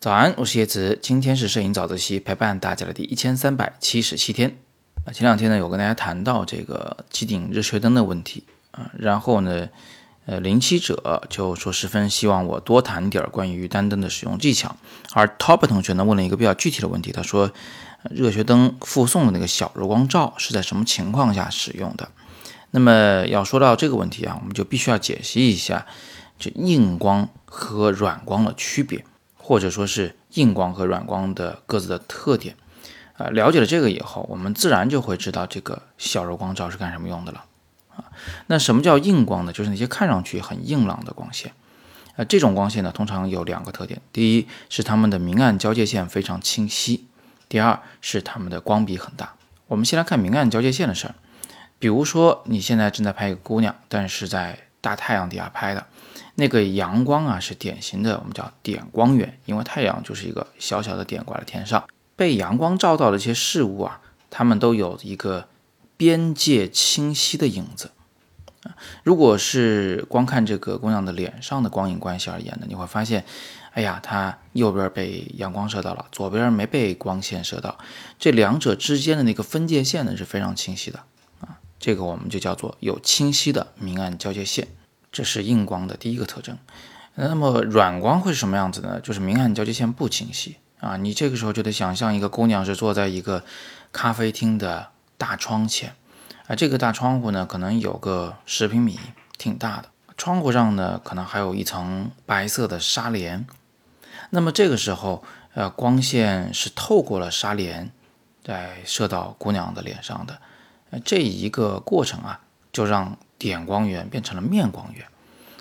早安，我是叶子，今天是摄影早自习陪伴大家的第一千三百七十七天啊。前两天呢，有跟大家谈到这个机顶热靴灯的问题啊，然后呢，呃，零七者就说十分希望我多谈点关于单灯的使用技巧，而 Top 同学呢问了一个比较具体的问题，他说热靴灯附送的那个小柔光罩是在什么情况下使用的？那么要说到这个问题啊，我们就必须要解析一下这硬光和软光的区别，或者说是硬光和软光的各自的特点。啊，了解了这个以后，我们自然就会知道这个小柔光罩是干什么用的了。啊，那什么叫硬光呢？就是那些看上去很硬朗的光线。啊，这种光线呢，通常有两个特点：第一是它们的明暗交界线非常清晰；第二是它们的光比很大。我们先来看明暗交界线的事儿。比如说，你现在正在拍一个姑娘，但是在大太阳底下拍的，那个阳光啊，是典型的我们叫点光源，因为太阳就是一个小小的点挂在天上，被阳光照到的一些事物啊，它们都有一个边界清晰的影子。如果是光看这个姑娘的脸上的光影关系而言呢，你会发现，哎呀，她右边被阳光射到了，左边没被光线射到，这两者之间的那个分界线呢是非常清晰的。这个我们就叫做有清晰的明暗交界线，这是硬光的第一个特征。那么软光会是什么样子呢？就是明暗交界线不清晰啊。你这个时候就得想象一个姑娘是坐在一个咖啡厅的大窗前，啊，这个大窗户呢可能有个十平米，挺大的。窗户上呢可能还有一层白色的纱帘。那么这个时候，呃，光线是透过了纱帘，在射到姑娘的脸上的。这一个过程啊，就让点光源变成了面光源，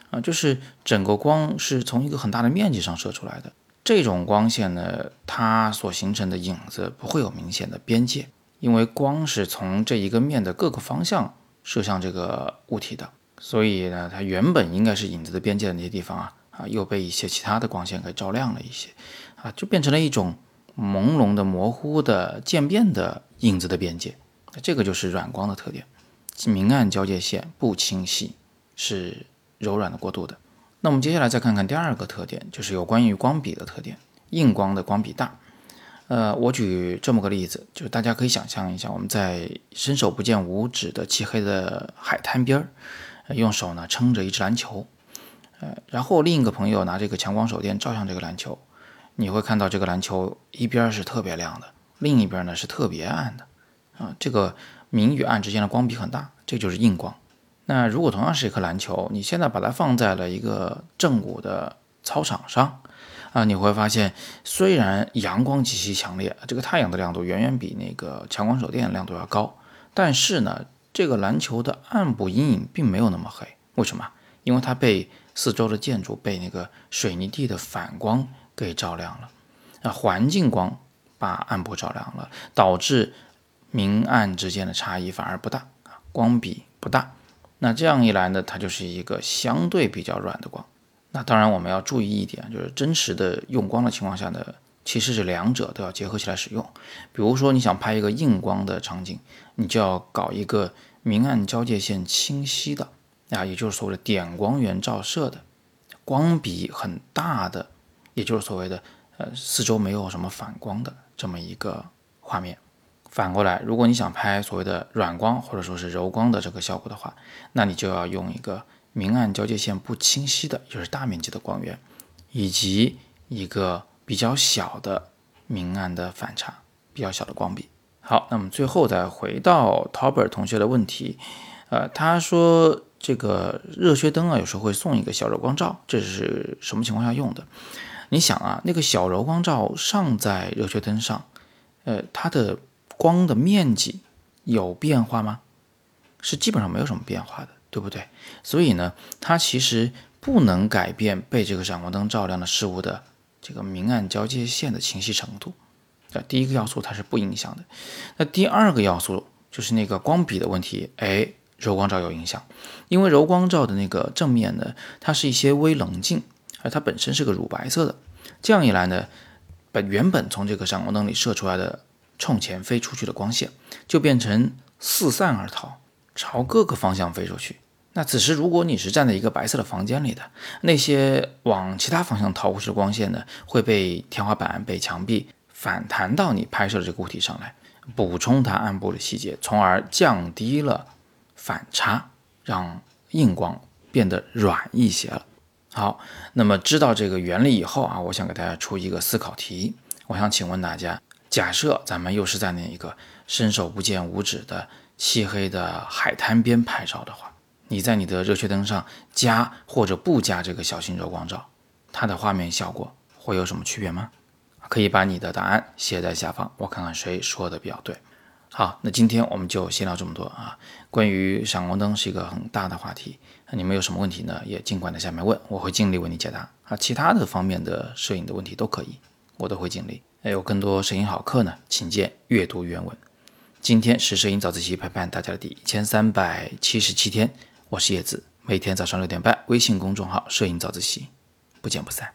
啊，就是整个光是从一个很大的面积上射出来的。这种光线呢，它所形成的影子不会有明显的边界，因为光是从这一个面的各个方向射向这个物体的，所以呢，它原本应该是影子的边界的那些地方啊，啊，又被一些其他的光线给照亮了一些，啊，就变成了一种朦胧的、模糊的、渐变的影子的边界。这个就是软光的特点，明暗交界线不清晰，是柔软的过渡的。那我们接下来再看看第二个特点，就是有关于光比的特点。硬光的光比大。呃，我举这么个例子，就是大家可以想象一下，我们在伸手不见五指的漆黑的海滩边儿，用手呢撑着一只篮球，呃，然后另一个朋友拿这个强光手电照向这个篮球，你会看到这个篮球一边是特别亮的，另一边呢是特别暗的。啊，这个明与暗之间的光比很大，这就是硬光。那如果同样是一颗篮球，你现在把它放在了一个正午的操场上，啊，你会发现虽然阳光极其强烈，这个太阳的亮度远远比那个强光手电亮度要高，但是呢，这个篮球的暗部阴影并没有那么黑。为什么？因为它被四周的建筑、被那个水泥地的反光给照亮了，啊，环境光把暗部照亮了，导致。明暗之间的差异反而不大啊，光比不大。那这样一来呢，它就是一个相对比较软的光。那当然我们要注意一点，就是真实的用光的情况下呢，其实是两者都要结合起来使用。比如说你想拍一个硬光的场景，你就要搞一个明暗交界线清晰的啊，也就是所谓的点光源照射的，光比很大的，也就是所谓的呃四周没有什么反光的这么一个画面。反过来，如果你想拍所谓的软光或者说是柔光的这个效果的话，那你就要用一个明暗交界线不清晰的，就是大面积的光源，以及一个比较小的明暗的反差，比较小的光比。好，那么最后再回到 tober 同学的问题，呃，他说这个热靴灯啊，有时候会送一个小柔光罩，这是什么情况下用的？你想啊，那个小柔光罩上在热靴灯上，呃，它的光的面积有变化吗？是基本上没有什么变化的，对不对？所以呢，它其实不能改变被这个闪光灯照亮的事物的这个明暗交界线的清晰程度。啊，第一个要素它是不影响的。那第二个要素就是那个光比的问题。哎，柔光罩有影响，因为柔光罩的那个正面呢，它是一些微棱镜，而它本身是个乳白色的。这样一来呢，把原本从这个闪光灯里射出来的。冲前飞出去的光线就变成四散而逃，朝各个方向飞出去那此时如果你是站在一个白色的房间里的，那些往其他方向逃过去的光线呢，会被天花板、被墙壁反弹到你拍摄的这个物体上来，补充它暗部的细节，从而降低了反差，让硬光变得软一些了。好，那么知道这个原理以后啊，我想给大家出一个思考题。我想请问大家，假设咱们又是在那一个伸手不见五指的漆黑的海滩边拍照的话，你在你的热靴灯上加或者不加这个小型柔光罩，它的画面效果会有什么区别吗？可以把你的答案写在下方，我看看谁说的比较对。好，那今天我们就先聊这么多啊。关于闪光灯是一个很大的话题，你们有什么问题呢？也尽管在下面问，我会尽力为你解答啊。其他的方面的摄影的问题都可以，我都会尽力。还有更多摄影好课呢，请见阅读原文。今天是摄影早自习陪伴大家的第一千三百七十七天，我是叶子，每天早上六点半，微信公众号“摄影早自习”，不见不散。